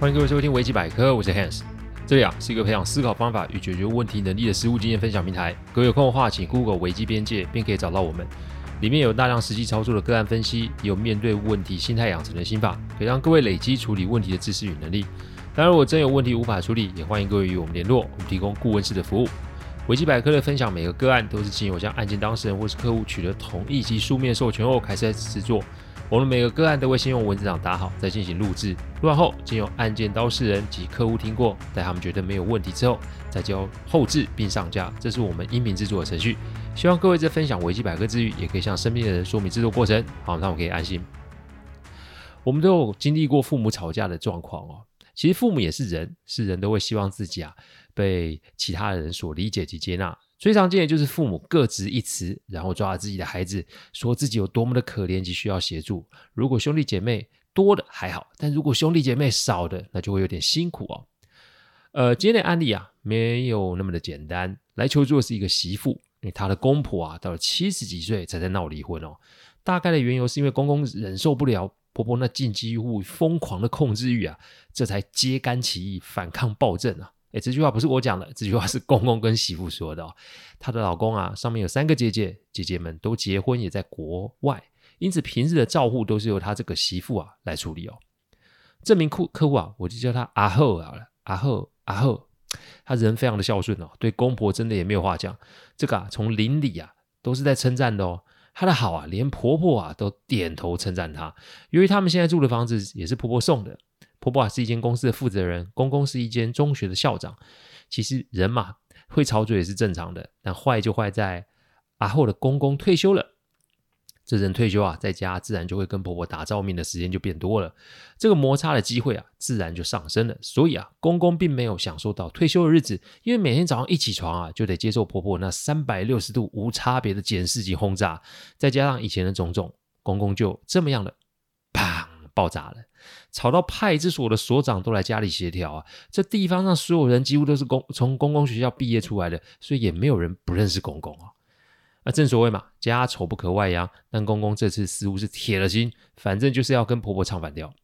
欢迎各位收听危机百科，我是 Hans。这里啊是一个培养思考方法与解决问题能力的实务经验分享平台。各位有空的话，请 Google 危机边界，便可以找到我们。里面有大量实际操作的个案分析，也有面对问题心态养成的心法，可以让各位累积处理问题的知识与能力。当然，如果真有问题无法处理，也欢迎各位与我们联络，我们提供顾问式的服务。危机百科的分享，每个个案都是经由向案件当事人或是客户取得同意及书面授权后开始制作。我们每个个案都会先用文字档打好，再进行录制。录完后，经由案件当事人及客户听过，待他们觉得没有问题之后，再交后制并上架。这是我们音频制作的程序。希望各位在分享维基百科之余，也可以向身边的人说明制作过程，好，让我可以安心。我们都有经历过父母吵架的状况哦。其实父母也是人，是人都会希望自己啊被其他人所理解及接纳。最常见的就是父母各执一词，然后抓着自己的孩子，说自己有多么的可怜及需要协助。如果兄弟姐妹多的还好，但如果兄弟姐妹少的，那就会有点辛苦哦。呃，今天的案例啊，没有那么的简单。来求助的是一个媳妇，因为她的公婆啊，到了七十几岁才在闹离婚哦。大概的缘由是因为公公忍受不了婆婆那近几乎疯狂的控制欲啊，这才揭竿起义，反抗暴政啊。哎，这句话不是我讲的，这句话是公公跟媳妇说的哦。她的老公啊，上面有三个姐姐，姐姐们都结婚，也在国外，因此平日的照护都是由她这个媳妇啊来处理哦。这名客客户啊，我就叫他阿后好了，阿后阿后，他人非常的孝顺哦，对公婆真的也没有话讲。这个啊，从邻里啊都是在称赞的哦。他的好啊，连婆婆啊都点头称赞他。由于他们现在住的房子也是婆婆送的。婆婆是一间公司的负责人，公公是一间中学的校长。其实人嘛，会吵嘴也是正常的，但坏就坏在阿后的公公退休了。这人退休啊，在家自然就会跟婆婆打照面的时间就变多了，这个摩擦的机会啊，自然就上升了。所以啊，公公并没有享受到退休的日子，因为每天早上一起床啊，就得接受婆婆那三百六十度无差别的检视及轰炸，再加上以前的种种，公公就这么样的，砰，爆炸了。吵到派出所的所长都来家里协调啊！这地方上所有人几乎都是公从公公学校毕业出来的，所以也没有人不认识公公啊。那正所谓嘛，家丑不可外扬。但公公这次似乎是铁了心，反正就是要跟婆婆唱反调，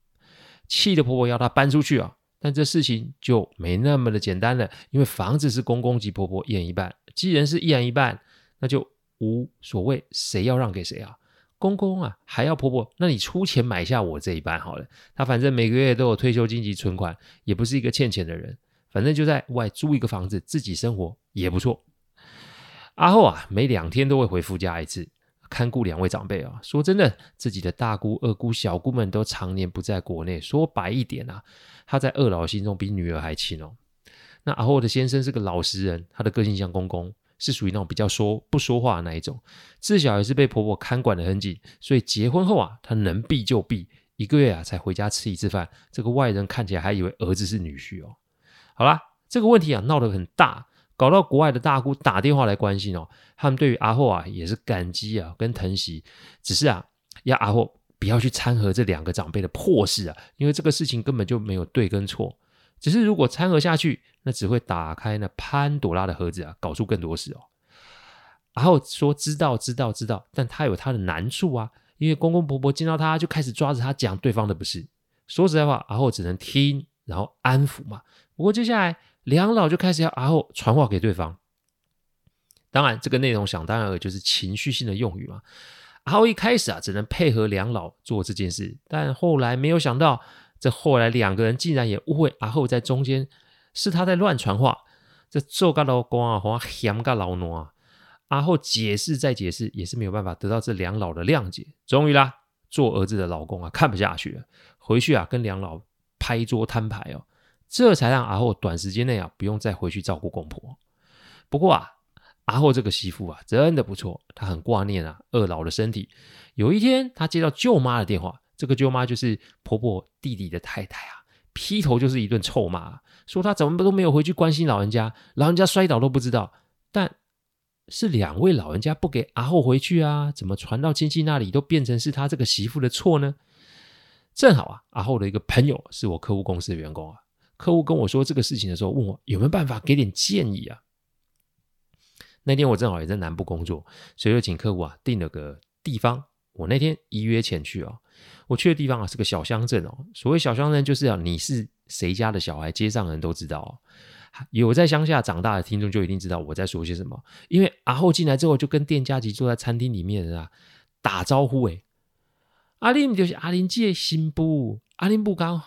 气得婆婆要他搬出去啊！但这事情就没那么的简单了，因为房子是公公及婆婆一人一半，既然是一人一半，那就无所谓谁要让给谁啊。公公啊，还要婆婆，那你出钱买下我这一半好了。他反正每个月都有退休金及存款，也不是一个欠钱的人。反正就在外租一个房子，自己生活也不错。阿后啊，每两天都会回夫家一次，看顾两位长辈啊。说真的，自己的大姑、二姑、小姑们都常年不在国内。说白一点啊，他在二老心中比女儿还亲哦。那阿后的先生是个老实人，他的个性像公公。是属于那种比较说不说话的那一种，自小也是被婆婆看管得很紧，所以结婚后啊，她能避就避，一个月啊才回家吃一次饭。这个外人看起来还以为儿子是女婿哦。好啦，这个问题啊闹得很大，搞到国外的大姑打电话来关心哦。他们对于阿后啊也是感激啊跟疼惜，只是啊要阿后不要去掺和这两个长辈的破事啊，因为这个事情根本就没有对跟错。只是如果掺和下去，那只会打开那潘朵拉的盒子啊，搞出更多事哦。然后说知道知道知道，但他有他的难处啊，因为公公婆婆见到他就开始抓着他讲对方的不是。说实在话，阿后只能听，然后安抚嘛。不过接下来两老就开始要阿后传话给对方。当然，这个内容想当然了就是情绪性的用语嘛。阿后一开始啊，只能配合两老做这件事，但后来没有想到。这后来两个人竟然也误会阿后在中间是他在乱传话，这做个老公啊，或嫌个老奴啊，阿后解释再解释也是没有办法得到这两老的谅解。终于啦，做儿子的老公啊看不下去了，回去啊跟两老拍桌摊牌哦，这才让阿后短时间内啊不用再回去照顾公婆。不过啊，阿后这个媳妇啊真的不错，她很挂念啊二老的身体。有一天，她接到舅妈的电话。这个舅妈就是婆婆弟弟的太太啊，劈头就是一顿臭骂，说他怎么都没有回去关心老人家，老人家摔倒都不知道。但是两位老人家不给阿后回去啊，怎么传到亲戚那里都变成是他这个媳妇的错呢？正好啊，阿后的一个朋友是我客户公司的员工啊，客户跟我说这个事情的时候，问我有没有办法给点建议啊。那天我正好也在南部工作，所以就请客户啊订了个地方。我那天一约前去哦，我去的地方啊是个小乡镇哦。所谓小乡镇，就是啊你是谁家的小孩，街上人都知道哦。有在乡下长大的听众就一定知道我在说些什么，因为阿后进来之后就跟店家及坐在餐厅里面的人啊打招呼诶，阿林就是阿林姐的新妇，阿林不刚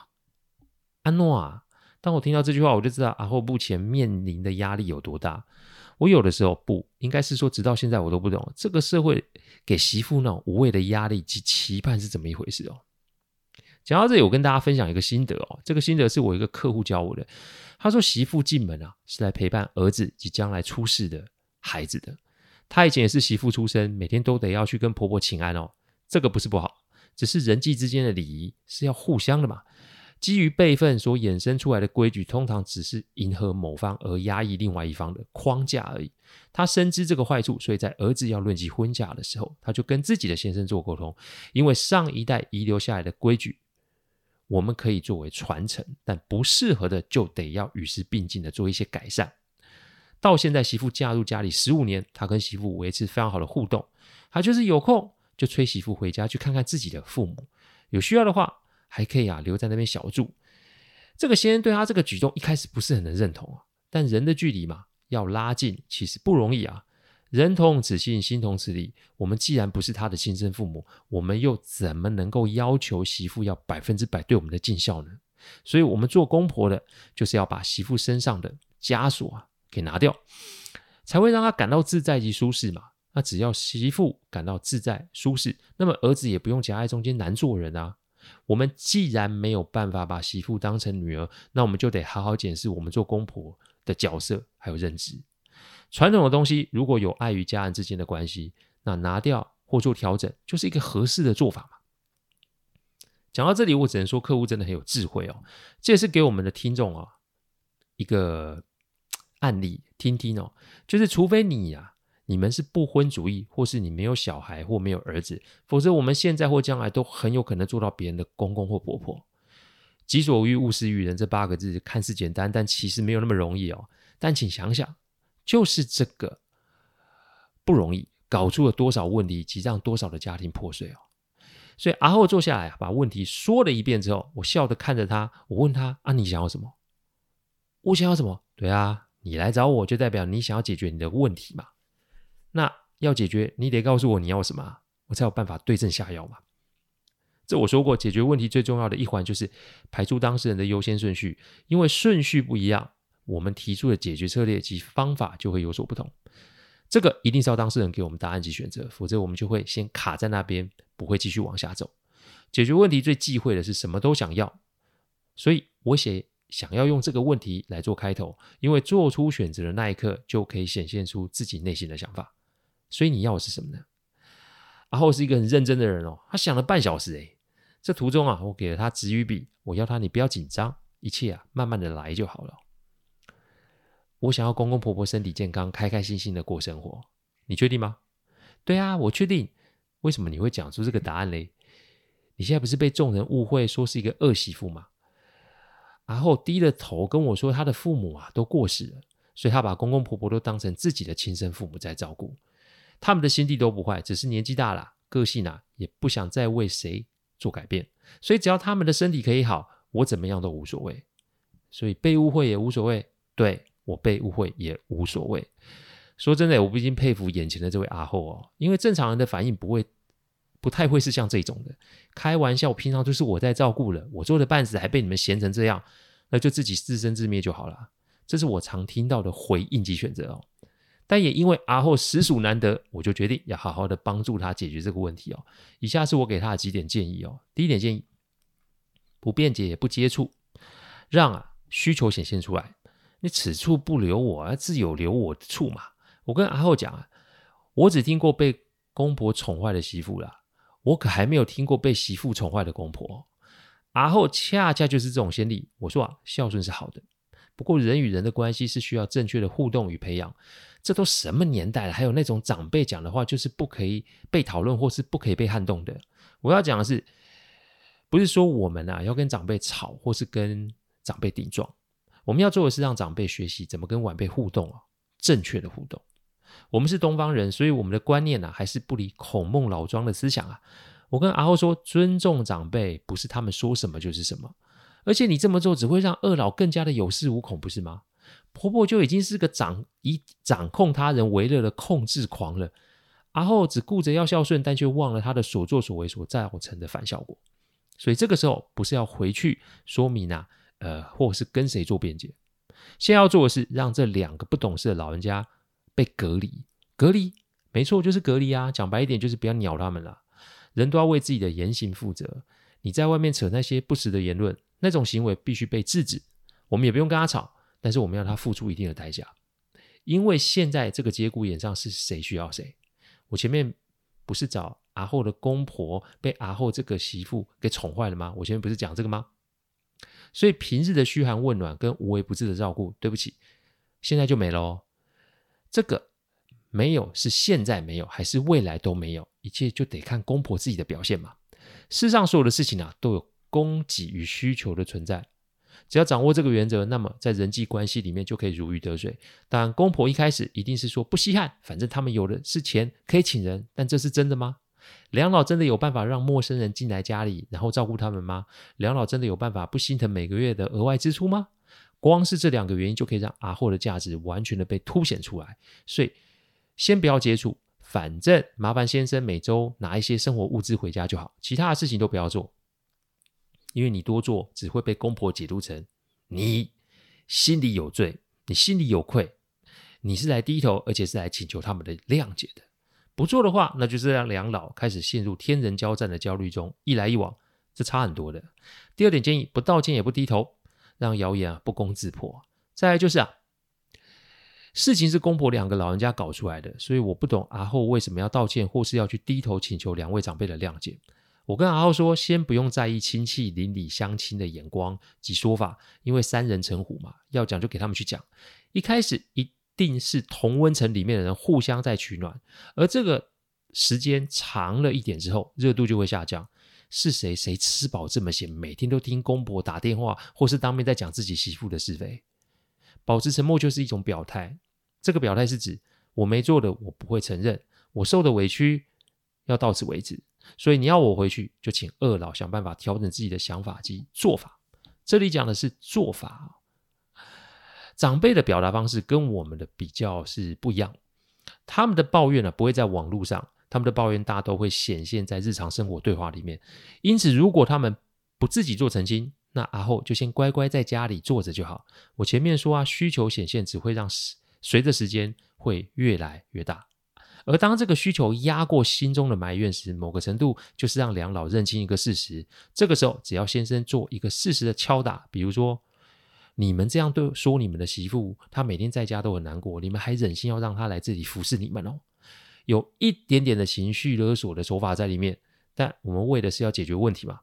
安诺啊。当我听到这句话，我就知道阿后目前面临的压力有多大。我有的时候不应该是说，直到现在我都不懂这个社会给媳妇那种无谓的压力及期盼是怎么一回事哦。讲到这里，我跟大家分享一个心得哦。这个心得是我一个客户教我的。他说：“媳妇进门啊，是来陪伴儿子及将来出世的孩子的。他以前也是媳妇出身，每天都得要去跟婆婆请安哦。这个不是不好，只是人际之间的礼仪是要互相的嘛。基于辈分所衍生出来的规矩，通常只是迎合某方而压抑另外一方的框架而已。他深知这个坏处，所以在儿子要论及婚嫁的时候，他就跟自己的先生做沟通，因为上一代遗留下来的规矩。”我们可以作为传承，但不适合的就得要与时并进的做一些改善。到现在，媳妇嫁入家里十五年，他跟媳妇维持非常好的互动。他就是有空就催媳妇回家去看看自己的父母，有需要的话还可以啊留在那边小住。这个先生对他这个举动一开始不是很能认同啊，但人的距离嘛，要拉近其实不容易啊。人同此心，心同此理。我们既然不是他的亲生父母，我们又怎么能够要求媳妇要百分之百对我们的尽孝呢？所以，我们做公婆的，就是要把媳妇身上的枷锁啊给拿掉，才会让她感到自在及舒适嘛。那只要媳妇感到自在舒适，那么儿子也不用夹在中间难做人啊。我们既然没有办法把媳妇当成女儿，那我们就得好好检视我们做公婆的角色还有认知。传统的东西如果有碍于家人之间的关系，那拿掉或做调整就是一个合适的做法嘛。讲到这里，我只能说客户真的很有智慧哦。这也是给我们的听众啊一个 案例听听哦。就是除非你呀、啊，你们是不婚主义，或是你没有小孩或没有儿子，否则我们现在或将来都很有可能做到别人的公公或婆婆。己所欲，勿施于人，这八个字看似简单，但其实没有那么容易哦。但请想想。就是这个不容易，搞出了多少问题，及让多少的家庭破碎哦。所以阿后坐下来，把问题说了一遍之后，我笑着看着他，我问他啊，你想要什么？我想要什么？对啊，你来找我就代表你想要解决你的问题嘛。那要解决，你得告诉我你要什么，我才有办法对症下药嘛。这我说过，解决问题最重要的一环就是排出当事人的优先顺序，因为顺序不一样。我们提出的解决策略及方法就会有所不同，这个一定是要当事人给我们答案及选择，否则我们就会先卡在那边，不会继续往下走。解决问题最忌讳的是什么都想要，所以我写想要用这个问题来做开头，因为做出选择的那一刻就可以显现出自己内心的想法。所以你要的是什么呢？阿后是一个很认真的人哦，他想了半小时诶，这途中啊，我给了他纸与笔，我要他你不要紧张，一切啊慢慢的来就好了。我想要公公婆婆身体健康，开开心心的过生活。你确定吗？对啊，我确定。为什么你会讲出这个答案嘞？你现在不是被众人误会说是一个恶媳妇吗？然后低着头跟我说，他的父母啊都过世了，所以他把公公婆婆都当成自己的亲生父母在照顾。他们的心地都不坏，只是年纪大了，个性啊也不想再为谁做改变。所以只要他们的身体可以好，我怎么样都无所谓。所以被误会也无所谓。对。我被误会也无所谓。说真的，我不禁佩服眼前的这位阿后哦，因为正常人的反应不会，不太会是像这种的。开玩笑，平常就是我在照顾了，我做的半死还被你们嫌成这样，那就自己自生自灭就好了。这是我常听到的回应及选择哦。但也因为阿后实属难得，我就决定要好好的帮助他解决这个问题哦。以下是我给他的几点建议哦。第一点建议，不辩解也不接触，让啊需求显现出来。你此处不留我，自有留我的处嘛。我跟阿后讲啊，我只听过被公婆宠坏的媳妇啦，我可还没有听过被媳妇宠坏的公婆。阿后恰恰就是这种先例。我说啊，孝顺是好的，不过人与人的关系是需要正确的互动与培养。这都什么年代了，还有那种长辈讲的话就是不可以被讨论或是不可以被撼动的。我要讲的是，不是说我们啊要跟长辈吵或是跟长辈顶撞。我们要做的是让长辈学习怎么跟晚辈互动啊，正确的互动。我们是东方人，所以我们的观念呢、啊，还是不离孔孟老庄的思想啊。我跟阿后说，尊重长辈不是他们说什么就是什么，而且你这么做只会让二老更加的有恃无恐，不是吗？婆婆就已经是个掌以掌控他人为乐的控制狂了，阿后只顾着要孝顺，但却忘了他的所作所为所造成的反效果。所以这个时候不是要回去说明啊，呃，或是跟谁做辩解，先要做的是让这两个不懂事的老人家被隔离，隔离，没错，就是隔离啊。讲白一点，就是不要鸟他们了。人都要为自己的言行负责。你在外面扯那些不实的言论，那种行为必须被制止。我们也不用跟他吵，但是我们要他付出一定的代价。因为现在这个节骨眼上是谁需要谁？我前面不是找阿后的公婆被阿后这个媳妇给宠坏了吗？我前面不是讲这个吗？所以平日的嘘寒问暖跟无微不至的照顾，对不起，现在就没了哦。这个。没有是现在没有，还是未来都没有？一切就得看公婆自己的表现嘛。世上所有的事情啊，都有供给与需求的存在。只要掌握这个原则，那么在人际关系里面就可以如鱼得水。当然，公婆一开始一定是说不稀罕，反正他们有的是钱可以请人。但这是真的吗？两老真的有办法让陌生人进来家里，然后照顾他们吗？两老真的有办法不心疼每个月的额外支出吗？光是这两个原因就可以让阿后的价值完全的被凸显出来。所以。先不要接触，反正麻烦先生每周拿一些生活物资回家就好，其他的事情都不要做，因为你多做只会被公婆解读成你心里有罪，你心里有愧，你是来低头，而且是来请求他们的谅解的。不做的话，那就是让两老开始陷入天人交战的焦虑中，一来一往，这差很多的。第二点建议，不道歉也不低头，让谣言啊不攻自破。再来就是啊。事情是公婆两个老人家搞出来的，所以我不懂阿后为什么要道歉，或是要去低头请求两位长辈的谅解。我跟阿浩说，先不用在意亲戚邻里乡亲的眼光及说法，因为三人成虎嘛，要讲就给他们去讲。一开始一定是同温层里面的人互相在取暖，而这个时间长了一点之后，热度就会下降。是谁谁吃饱这么闲，每天都听公婆打电话，或是当面在讲自己媳妇的是非？保持沉默就是一种表态。这个表态是指我没做的，我不会承认；我受的委屈要到此为止。所以你要我回去，就请二老想办法调整自己的想法及做法。这里讲的是做法。长辈的表达方式跟我们的比较是不一样。他们的抱怨呢，不会在网络上，他们的抱怨大都会显现在日常生活对话里面。因此，如果他们不自己做澄清，那阿后就先乖乖在家里坐着就好。我前面说啊，需求显现只会让。随着时间会越来越大，而当这个需求压过心中的埋怨时，某个程度就是让两老认清一个事实。这个时候，只要先生做一个事实的敲打，比如说你们这样对说你们的媳妇，她每天在家都很难过，你们还忍心要让她来这里服侍你们哦？有一点点的情绪勒索的手法在里面，但我们为的是要解决问题嘛？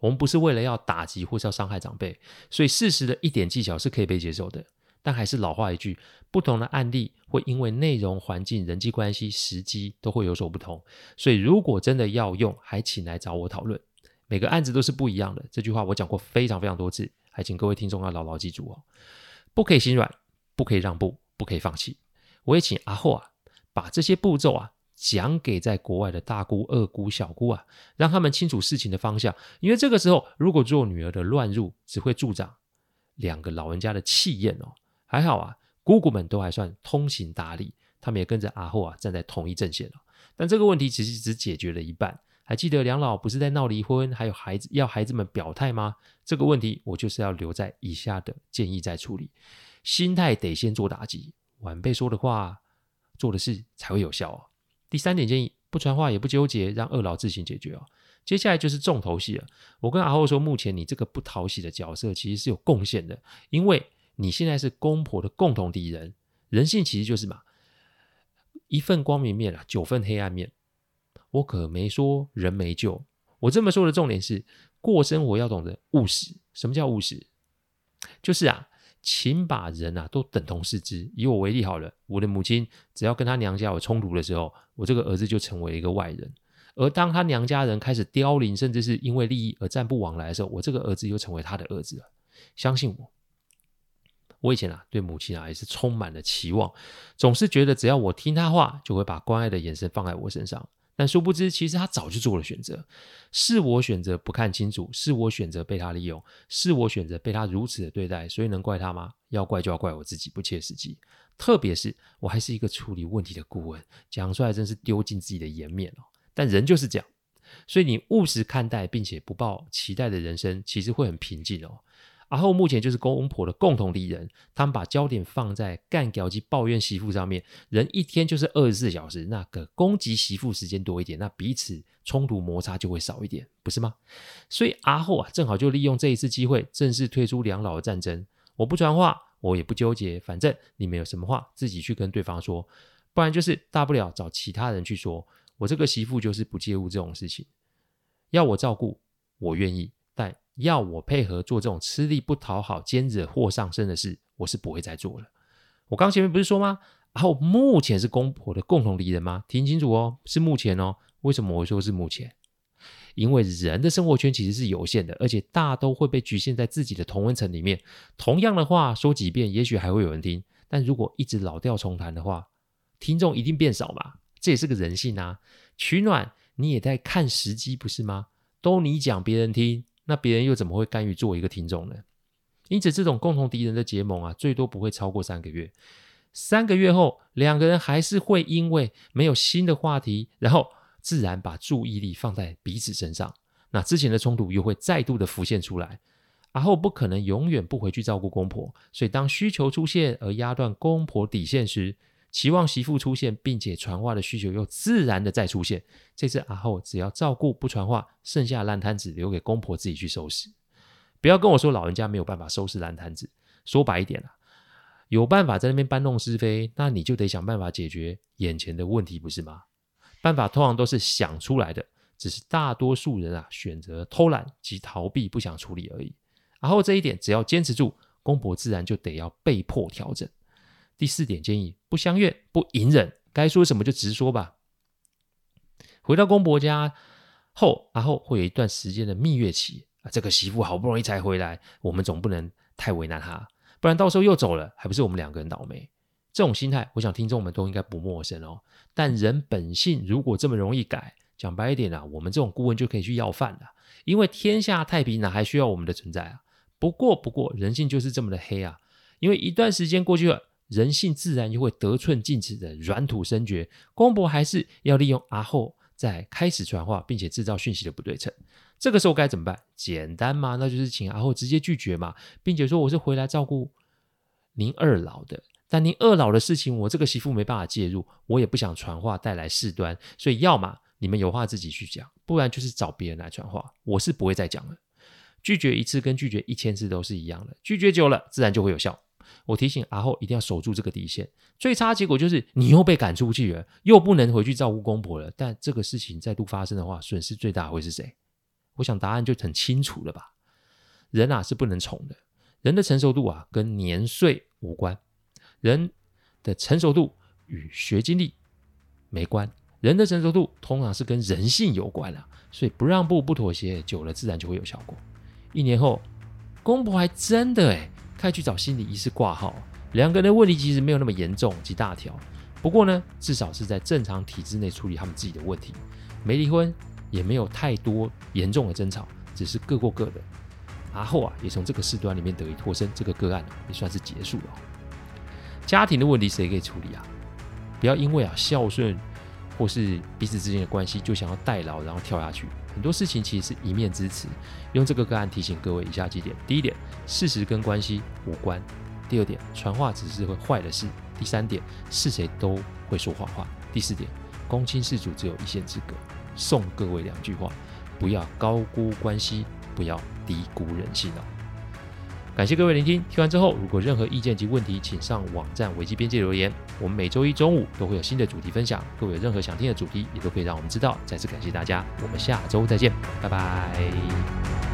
我们不是为了要打击或是要伤害长辈，所以事实的一点技巧是可以被接受的。但还是老话一句，不同的案例会因为内容、环境、人际关系、时机都会有所不同。所以如果真的要用，还请来找我讨论。每个案子都是不一样的，这句话我讲过非常非常多次，还请各位听众要牢牢记住哦。不可以心软，不可以让步，不可以放弃。我也请阿后啊，把这些步骤啊讲给在国外的大姑、二姑、小姑啊，让他们清楚事情的方向。因为这个时候，如果做女儿的乱入，只会助长两个老人家的气焰哦。还好啊，姑姑们都还算通情达理，他们也跟着阿后啊站在同一阵线了。但这个问题其实只解决了一半。还记得两老不是在闹离婚，还有孩子要孩子们表态吗？这个问题我就是要留在以下的建议再处理。心态得先做打击，晚辈说的话、做的事才会有效哦。第三点建议，不传话也不纠结，让二老自行解决哦。接下来就是重头戏了。我跟阿后说，目前你这个不讨喜的角色其实是有贡献的，因为。你现在是公婆的共同敌人，人性其实就是嘛，一份光明面啊，九份黑暗面。我可没说人没救，我这么说的重点是，过生活要懂得务实。什么叫务实？就是啊，请把人啊都等同视之。以我为例好了，我的母亲只要跟她娘家有冲突的时候，我这个儿子就成为一个外人；而当他娘家人开始凋零，甚至是因为利益而暂不往来的时候，我这个儿子又成为他的儿子了。相信我。我以前啊，对母亲啊也是充满了期望，总是觉得只要我听她话，就会把关爱的眼神放在我身上。但殊不知，其实他早就做了选择。是我选择不看清楚，是我选择被他利用，是我选择被他如此的对待，所以能怪他吗？要怪就要怪我自己不切实际。特别是我还是一个处理问题的顾问，讲出来真是丢尽自己的颜面哦。但人就是这样，所以你务实看待，并且不抱期待的人生，其实会很平静哦。阿后目前就是公公婆的共同敌人，他们把焦点放在干屌及抱怨媳妇上面。人一天就是二十四小时，那个攻击媳妇时间多一点，那彼此冲突摩擦就会少一点，不是吗？所以阿后啊，正好就利用这一次机会，正式退出两老的战争。我不传话，我也不纠结，反正你们有什么话自己去跟对方说，不然就是大不了找其他人去说。我这个媳妇就是不介入这种事情，要我照顾，我愿意。要我配合做这种吃力不讨好、兼惹祸上身的事，我是不会再做了。我刚前面不是说吗？然后目前是公婆的共同敌人吗？听清楚哦，是目前哦。为什么我会说是目前？因为人的生活圈其实是有限的，而且大都会被局限在自己的同温层里面。同样的话说几遍，也许还会有人听。但如果一直老调重弹的话，听众一定变少嘛。这也是个人性啊。取暖你也在看时机，不是吗？都你讲别人听。那别人又怎么会甘于做一个听众呢？因此，这种共同敌人的结盟啊，最多不会超过三个月。三个月后，两个人还是会因为没有新的话题，然后自然把注意力放在彼此身上。那之前的冲突又会再度的浮现出来。然后不可能永远不回去照顾公婆，所以当需求出现而压断公婆底线时，期望媳妇出现，并且传话的需求又自然的再出现。这次阿后只要照顾不传话，剩下烂摊子留给公婆自己去收拾。不要跟我说老人家没有办法收拾烂摊子。说白一点啊，有办法在那边搬弄是非，那你就得想办法解决眼前的问题，不是吗？办法通常都是想出来的，只是大多数人啊选择偷懒及逃避，不想处理而已。然后这一点只要坚持住，公婆自然就得要被迫调整。第四点建议：不相怨，不隐忍，该说什么就直说吧。回到公婆家后，然后会有一段时间的蜜月期啊。这个媳妇好不容易才回来，我们总不能太为难她，不然到时候又走了，还不是我们两个人倒霉？这种心态，我想听众们都应该不陌生哦。但人本性如果这么容易改，讲白一点啊，我们这种顾问就可以去要饭了，因为天下太平哪还需要我们的存在啊？不过，不过人性就是这么的黑啊，因为一段时间过去了。人性自然就会得寸进尺的软土生绝，公婆还是要利用阿后再开始传话，并且制造讯息的不对称。这个时候该怎么办？简单嘛，那就是请阿后直接拒绝嘛，并且说我是回来照顾您二老的，但您二老的事情我这个媳妇没办法介入，我也不想传话带来事端，所以要么你们有话自己去讲，不然就是找别人来传话，我是不会再讲了。拒绝一次跟拒绝一千次都是一样的，拒绝久了自然就会有效。我提醒阿后一定要守住这个底线，最差结果就是你又被赶出去了，又不能回去照顾公婆了。但这个事情再度发生的话，损失最大会是谁？我想答案就很清楚了吧？人啊是不能宠的，人的成熟度啊跟年岁无关，人的成熟度与学经历没关，人的成熟度通常是跟人性有关啊。所以不让步不妥协，久了自然就会有效果。一年后，公婆还真的诶快去找心理医师挂号。两个人的问题其实没有那么严重及大条，不过呢，至少是在正常体制内处理他们自己的问题，没离婚，也没有太多严重的争吵，只是各过各的。阿后啊，也从这个事端里面得以脱身，这个个案也算是结束了。家庭的问题谁可以处理啊？不要因为啊孝顺或是彼此之间的关系就想要代劳，然后跳下去。很多事情其实是一面之词，用这个个案提醒各位以下几点：第一点，事实跟关系无关；第二点，传话只是会坏的事；第三点，是谁都会说谎话；第四点，公卿事主只有一线之隔。送各位两句话：不要高估关系，不要低估人性哦。感谢各位聆听，听完之后如果任何意见及问题，请上网站维基边界留言。我们每周一中午都会有新的主题分享，各位有任何想听的主题，也都可以让我们知道。再次感谢大家，我们下周再见，拜拜。